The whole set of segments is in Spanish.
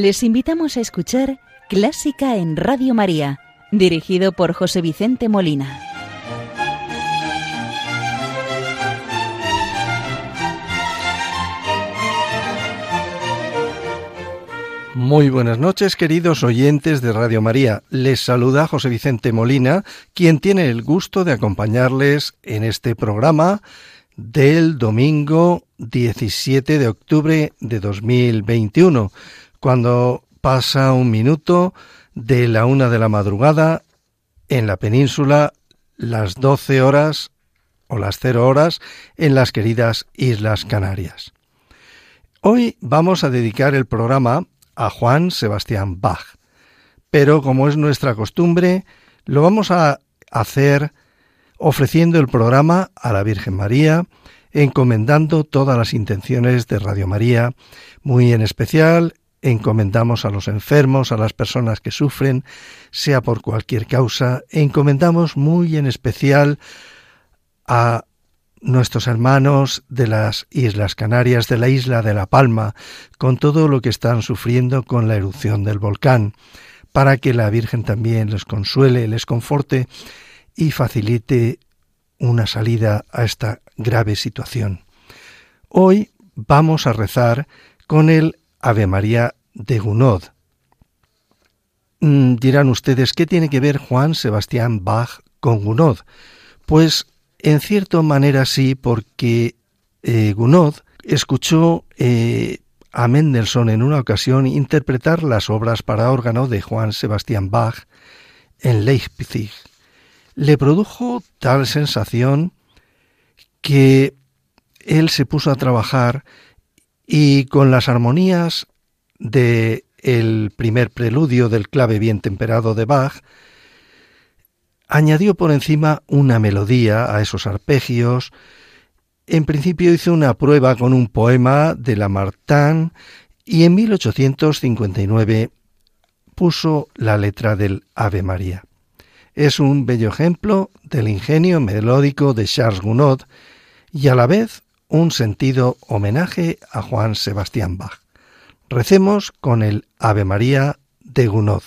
Les invitamos a escuchar Clásica en Radio María, dirigido por José Vicente Molina. Muy buenas noches, queridos oyentes de Radio María. Les saluda José Vicente Molina, quien tiene el gusto de acompañarles en este programa del domingo 17 de octubre de 2021, cuando pasa un minuto de la una de la madrugada en la península, las 12 horas o las cero horas en las queridas Islas Canarias. Hoy vamos a dedicar el programa a Juan Sebastián Bach, pero como es nuestra costumbre, lo vamos a hacer ofreciendo el programa a la Virgen María, encomendando todas las intenciones de Radio María, muy en especial encomendamos a los enfermos, a las personas que sufren, sea por cualquier causa, encomendamos muy en especial a nuestros hermanos de las Islas Canarias, de la isla de La Palma, con todo lo que están sufriendo con la erupción del volcán, para que la Virgen también les consuele, les conforte y facilite una salida a esta grave situación. Hoy vamos a rezar con el Ave María de Gounod. Mm, dirán ustedes, ¿qué tiene que ver Juan Sebastián Bach con Gounod? Pues en cierta manera sí, porque eh, Gounod escuchó eh, a Mendelssohn en una ocasión interpretar las obras para órgano de Juan Sebastián Bach en Leipzig le produjo tal sensación que él se puso a trabajar y con las armonías de el primer preludio del clave bien temperado de Bach, añadió por encima una melodía a esos arpegios. En principio hizo una prueba con un poema de Lamartine y en 1859 puso la letra del Ave María es un bello ejemplo del ingenio melódico de Charles Gounod y a la vez un sentido homenaje a Juan Sebastián Bach. Recemos con el Ave María de Gounod.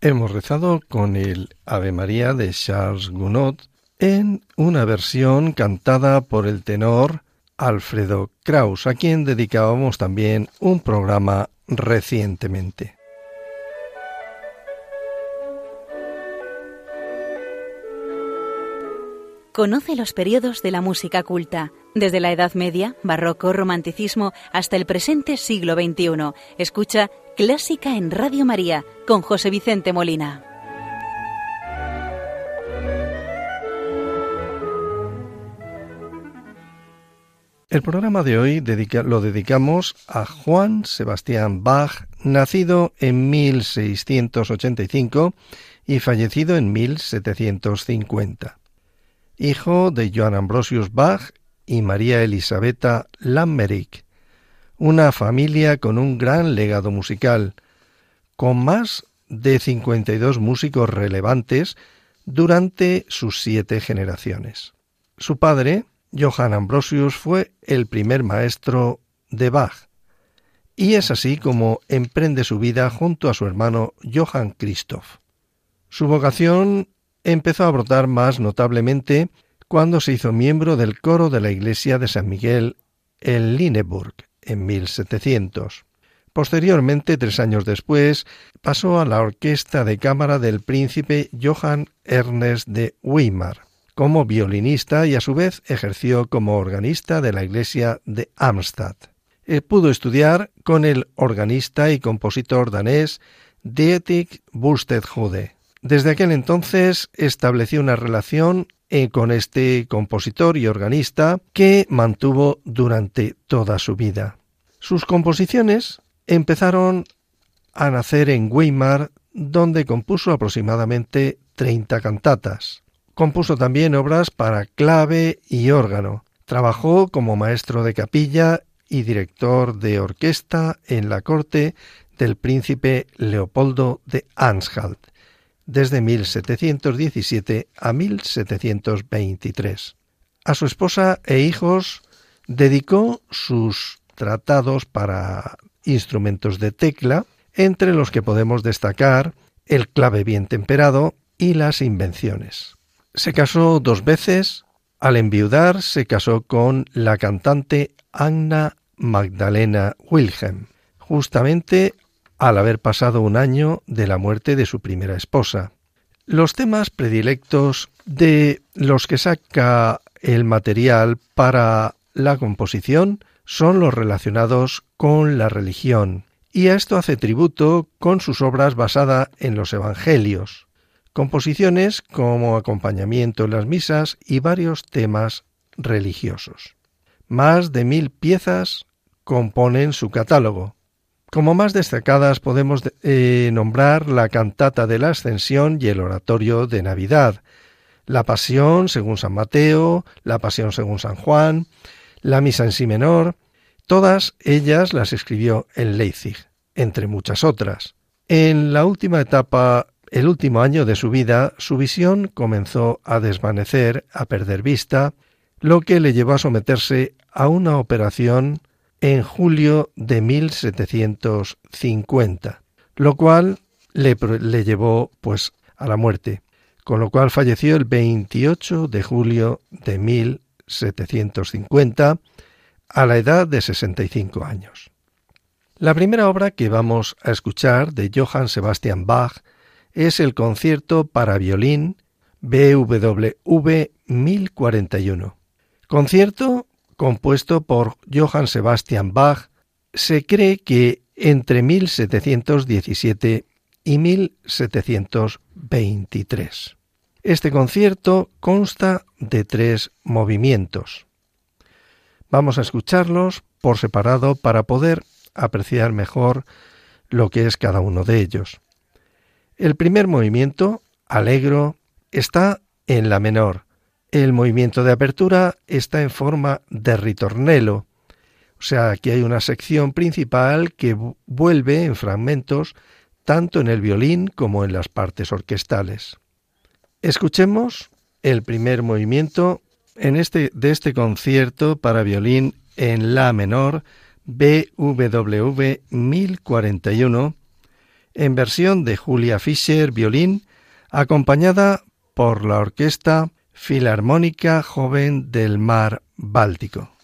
Hemos rezado con el Ave María de Charles Gounod en una versión cantada por el tenor Alfredo Kraus, a quien dedicábamos también un programa recientemente. Conoce los periodos de la música culta, desde la Edad Media, Barroco, Romanticismo, hasta el presente siglo XXI. Escucha Clásica en Radio María con José Vicente Molina. El programa de hoy lo dedicamos a Juan Sebastián Bach, nacido en 1685 y fallecido en 1750 hijo de Johann Ambrosius Bach y María Elisabetta Lammerich, una familia con un gran legado musical, con más de 52 músicos relevantes durante sus siete generaciones. Su padre, Johann Ambrosius, fue el primer maestro de Bach, y es así como emprende su vida junto a su hermano Johann Christoph. Su vocación empezó a brotar más notablemente cuando se hizo miembro del coro de la iglesia de San Miguel en Lineburg en 1700. Posteriormente, tres años después, pasó a la orquesta de cámara del príncipe Johann Ernest de Weimar como violinista y a su vez ejerció como organista de la iglesia de Amstadt. Eh, pudo estudiar con el organista y compositor danés Dietrich Buxtehude. Desde aquel entonces estableció una relación eh, con este compositor y organista que mantuvo durante toda su vida. Sus composiciones empezaron a nacer en Weimar, donde compuso aproximadamente 30 cantatas. Compuso también obras para clave y órgano. Trabajó como maestro de capilla y director de orquesta en la corte del príncipe Leopoldo de Anhalt desde 1717 a 1723. A su esposa e hijos dedicó sus tratados para instrumentos de tecla, entre los que podemos destacar el clave bien temperado y las invenciones. Se casó dos veces. Al enviudar se casó con la cantante Anna Magdalena Wilhelm, justamente al haber pasado un año de la muerte de su primera esposa. Los temas predilectos de los que saca el material para la composición son los relacionados con la religión, y a esto hace tributo con sus obras basadas en los Evangelios, composiciones como acompañamiento en las misas y varios temas religiosos. Más de mil piezas componen su catálogo, como más destacadas podemos eh, nombrar la cantata de la Ascensión y el oratorio de Navidad, la Pasión según San Mateo, la Pasión según San Juan, la Misa en sí menor, todas ellas las escribió en Leipzig, entre muchas otras. En la última etapa, el último año de su vida, su visión comenzó a desvanecer, a perder vista, lo que le llevó a someterse a una operación en julio de 1750, lo cual le, le llevó pues a la muerte, con lo cual falleció el 28 de julio de 1750 a la edad de 65 años. La primera obra que vamos a escuchar de Johann Sebastian Bach es el concierto para violín BWV 1041. Concierto compuesto por Johann Sebastian Bach, se cree que entre 1717 y 1723. Este concierto consta de tres movimientos. Vamos a escucharlos por separado para poder apreciar mejor lo que es cada uno de ellos. El primer movimiento, alegro, está en la menor, el movimiento de apertura está en forma de ritornelo, o sea, aquí hay una sección principal que vuelve en fragmentos tanto en el violín como en las partes orquestales. Escuchemos el primer movimiento en este, de este concierto para violín en La menor BWV 1041 en versión de Julia Fischer, violín, acompañada por la Orquesta Filarmónica Joven del Mar Báltico.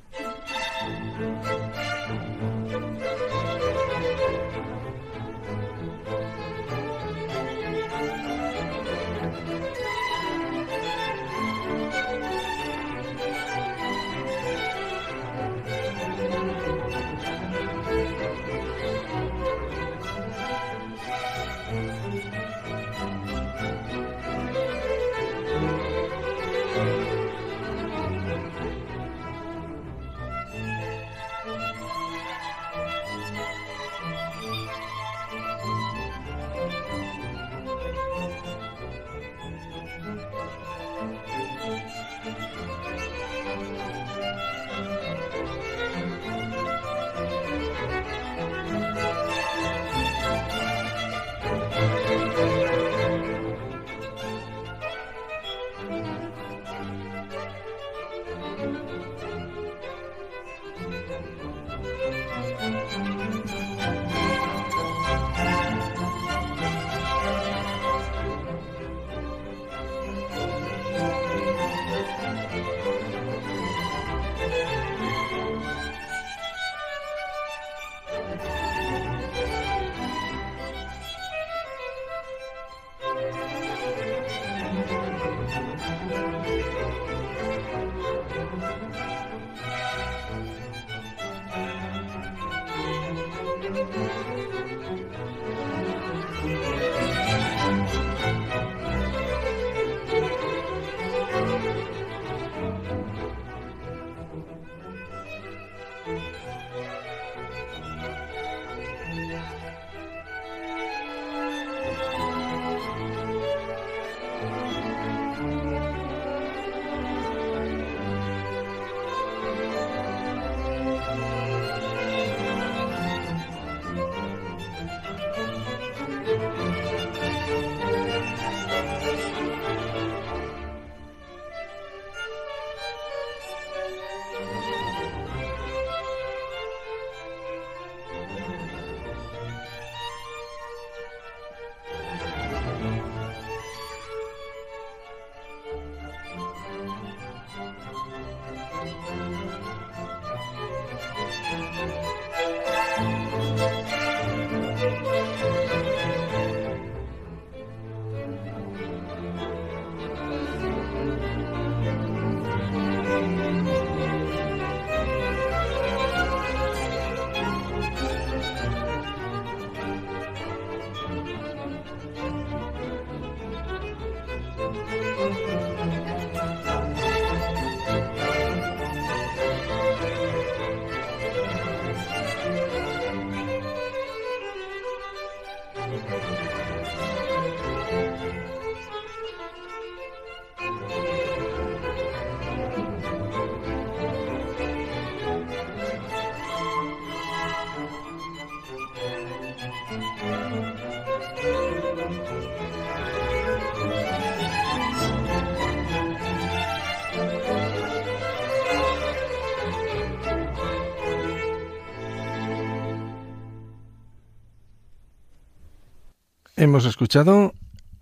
Hemos escuchado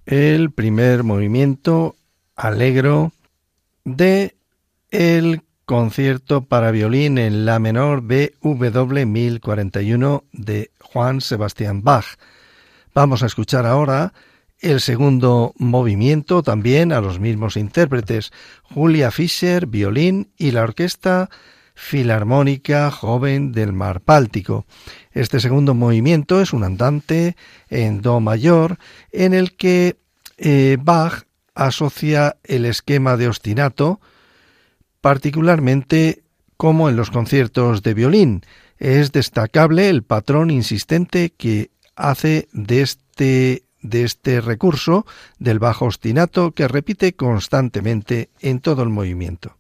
el primer movimiento alegro de el concierto para violín en la menor BW 1041 de Juan Sebastián Bach. Vamos a escuchar ahora el segundo movimiento también a los mismos intérpretes, Julia Fischer, violín y la orquesta Filarmónica Joven del Mar Báltico. Este segundo movimiento es un andante en Do mayor en el que eh, Bach asocia el esquema de ostinato, particularmente como en los conciertos de violín. Es destacable el patrón insistente que hace de este de este recurso del bajo ostinato que repite constantemente en todo el movimiento.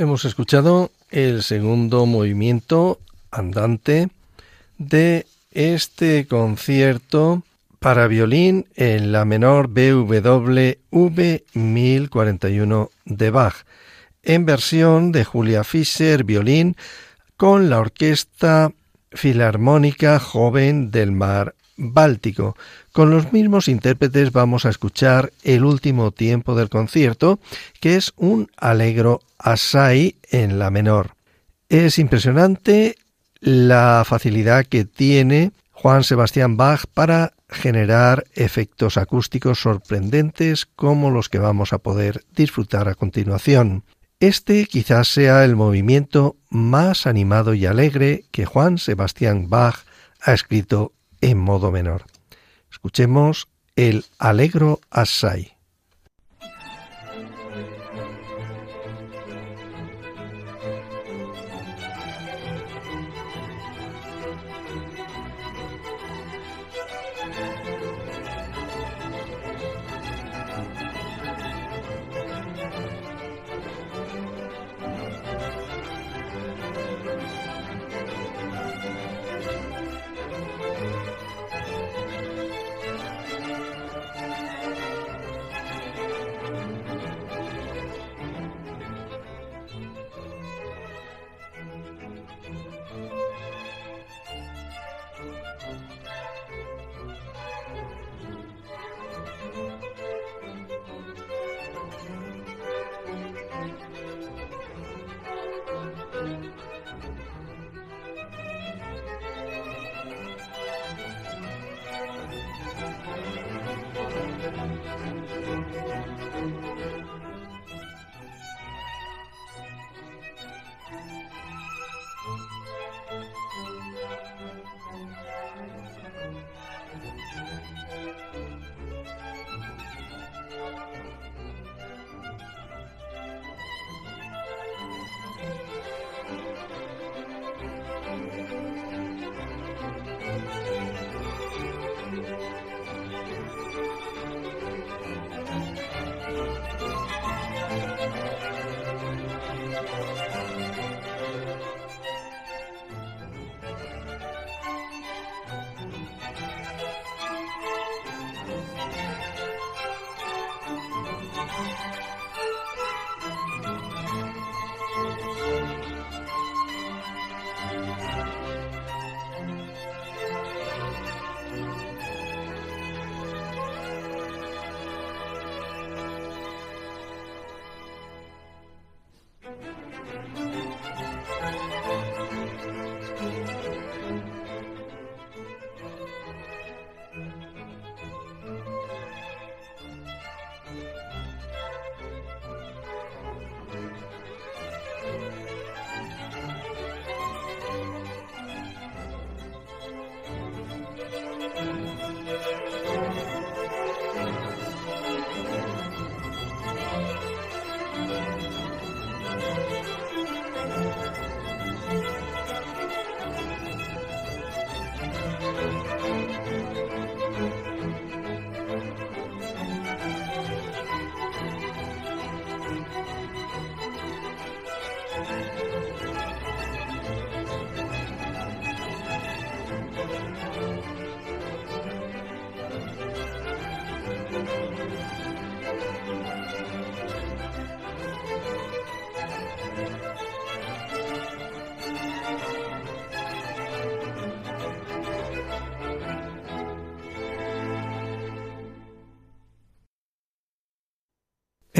Hemos escuchado el segundo movimiento andante de este concierto para violín en la menor BWV 1041 de Bach, en versión de Julia Fischer violín con la Orquesta Filarmónica Joven del Mar Báltico. Con los mismos intérpretes vamos a escuchar el último tiempo del concierto, que es un alegro asai en la menor. Es impresionante la facilidad que tiene Juan Sebastián Bach para generar efectos acústicos sorprendentes como los que vamos a poder disfrutar a continuación. Este quizás sea el movimiento más animado y alegre que Juan Sebastián Bach ha escrito en modo menor. Escuchemos el Alegro Assai.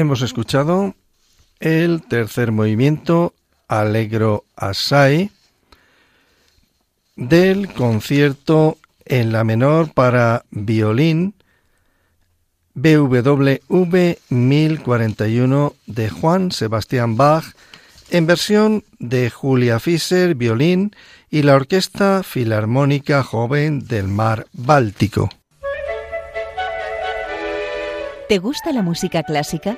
Hemos escuchado el tercer movimiento Allegro Assai del concierto en la menor para violín BWV 1041 de Juan Sebastián Bach en versión de Julia Fischer violín y la Orquesta Filarmónica Joven del Mar Báltico. ¿Te gusta la música clásica?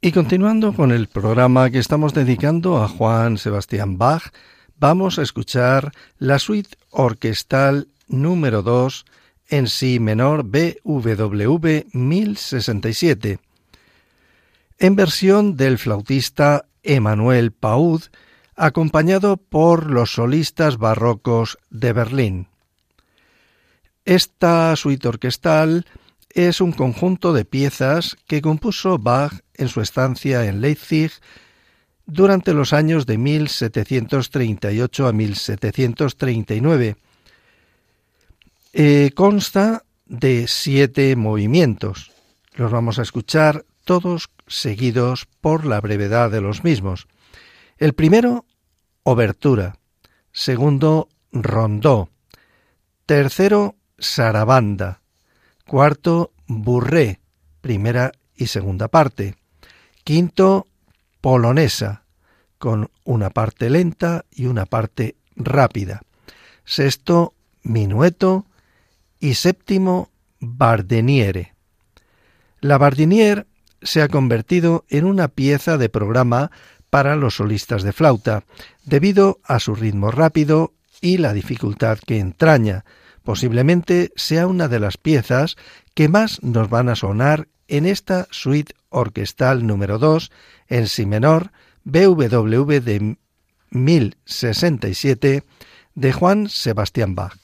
Y continuando con el programa que estamos dedicando a Juan Sebastián Bach, vamos a escuchar la suite orquestal número 2 en Si menor BWV 1067, en versión del flautista Emanuel Paud, acompañado por los solistas barrocos de Berlín. Esta suite orquestal es un conjunto de piezas que compuso Bach en su estancia en Leipzig durante los años de 1738 a 1739. Eh, consta de siete movimientos. Los vamos a escuchar todos seguidos por la brevedad de los mismos. El primero, obertura. Segundo, rondó. Tercero, sarabanda. Cuarto, burré, primera y segunda parte. Quinto, polonesa, con una parte lenta y una parte rápida. Sexto, minueto. Y séptimo, bardeniere. La bardiniere se ha convertido en una pieza de programa para los solistas de flauta, debido a su ritmo rápido y la dificultad que entraña, Posiblemente sea una de las piezas que más nos van a sonar en esta suite orquestal número 2 en si menor BWV de 1067 de Juan Sebastián Bach.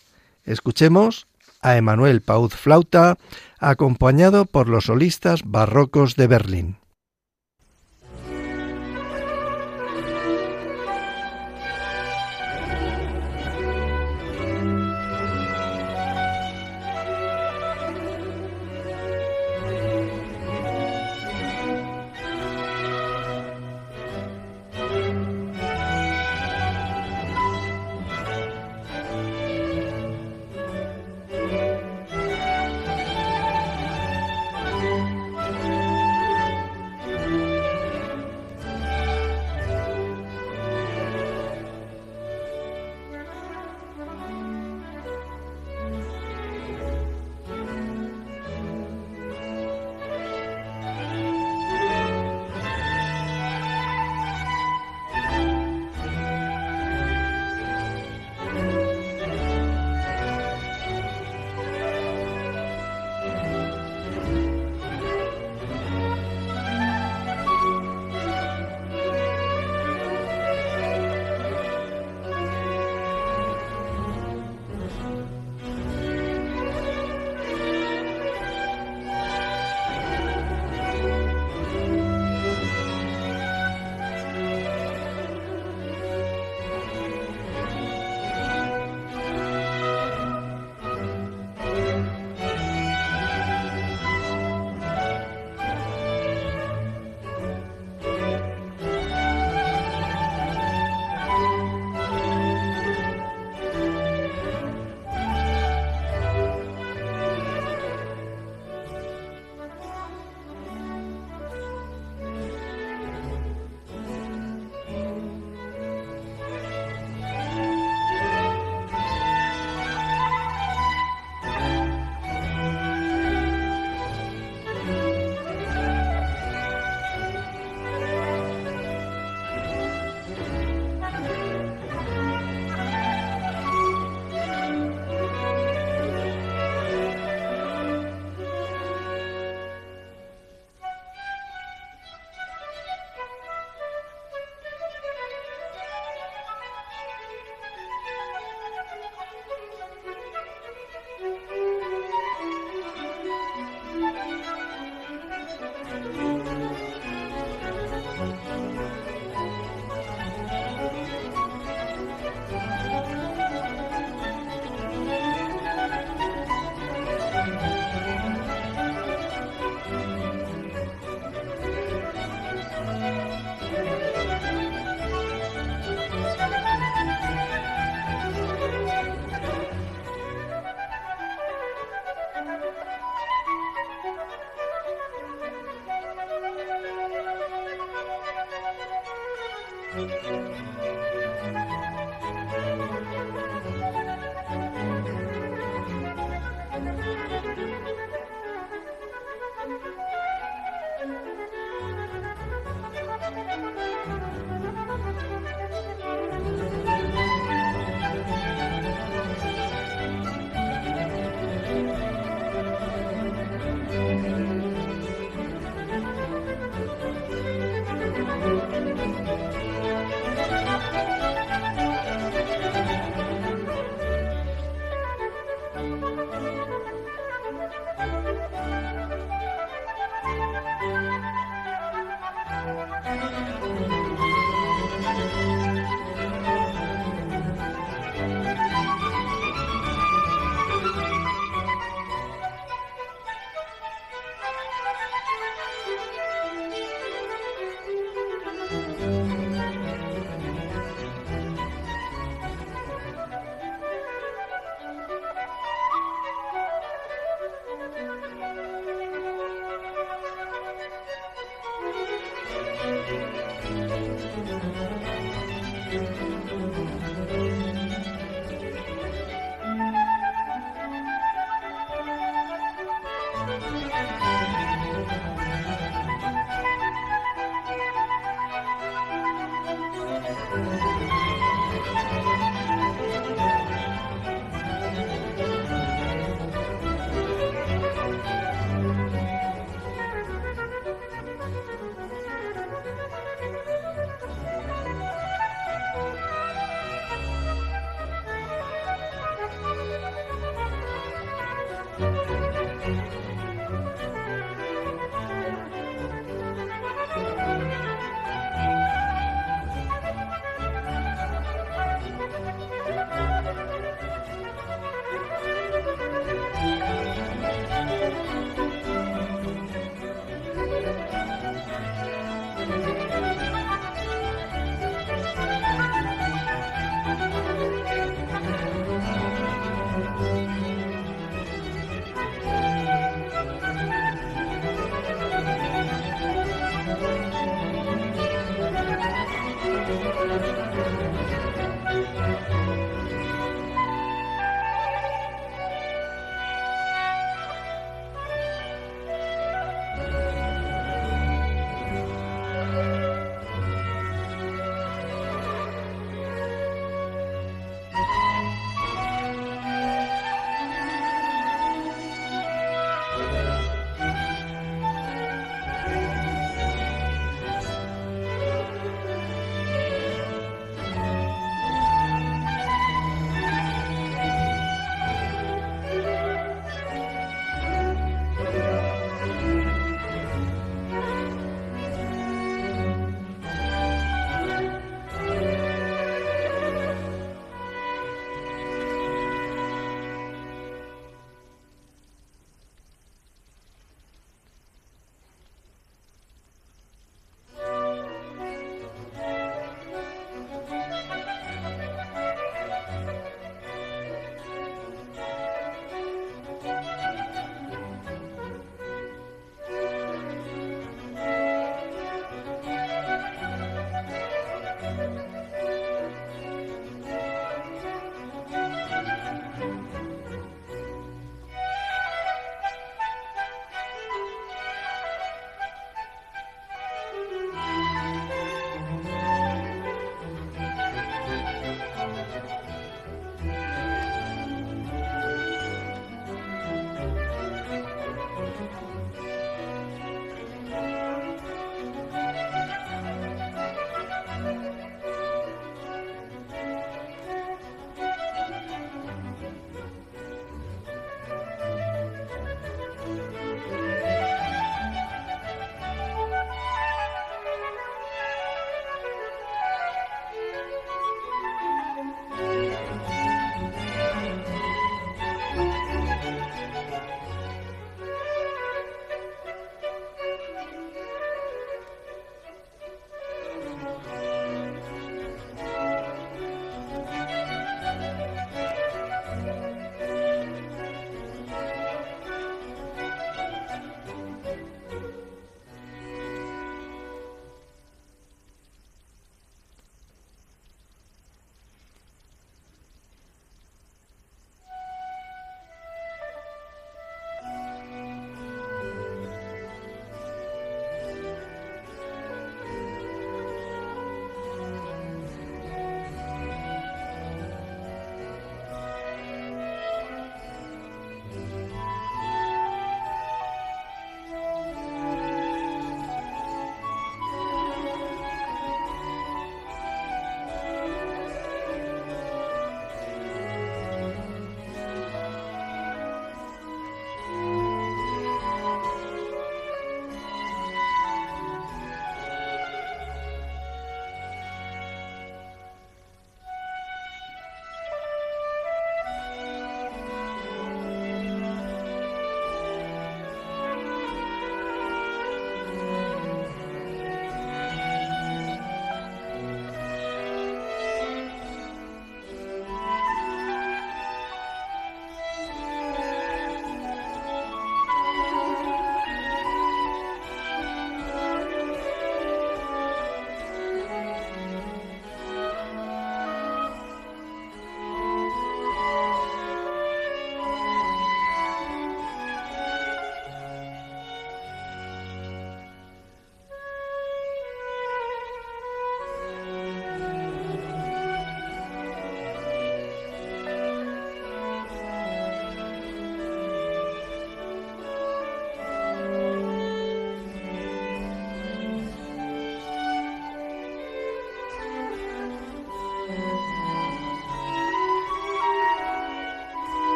Escuchemos a Emanuel Pauz Flauta acompañado por los solistas barrocos de Berlín.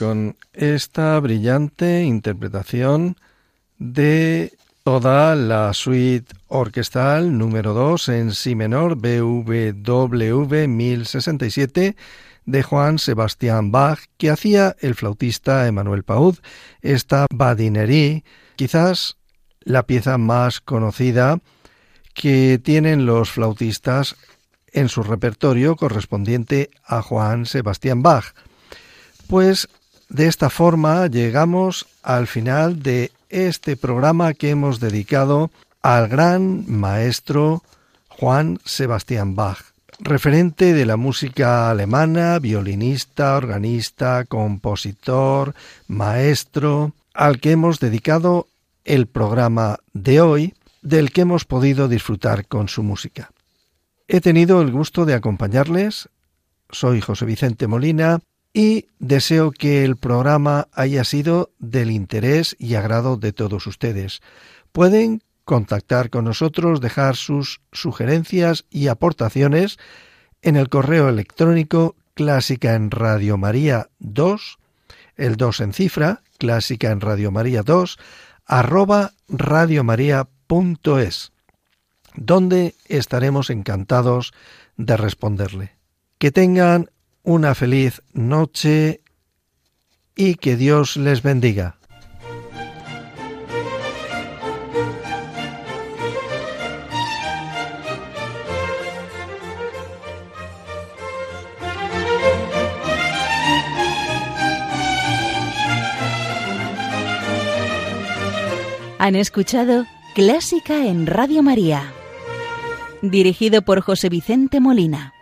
Con esta brillante interpretación de toda la suite orquestal número 2 en si menor BWV 1067 de Juan Sebastián Bach que hacía el flautista Emmanuel Paud, esta badinerie, quizás la pieza más conocida que tienen los flautistas en su repertorio correspondiente a Juan Sebastián Bach. Pues de esta forma llegamos al final de este programa que hemos dedicado al gran maestro Juan Sebastián Bach, referente de la música alemana, violinista, organista, compositor, maestro, al que hemos dedicado el programa de hoy, del que hemos podido disfrutar con su música. He tenido el gusto de acompañarles. Soy José Vicente Molina y deseo que el programa haya sido del interés y agrado de todos ustedes. Pueden contactar con nosotros, dejar sus sugerencias y aportaciones en el correo electrónico clásica en Radio María 2, el 2 en cifra, clásica en Radio María 2, arroba radiomaria.es, donde estaremos encantados de responderle. Que tengan una feliz noche y que Dios les bendiga. Han escuchado Clásica en Radio María, dirigido por José Vicente Molina.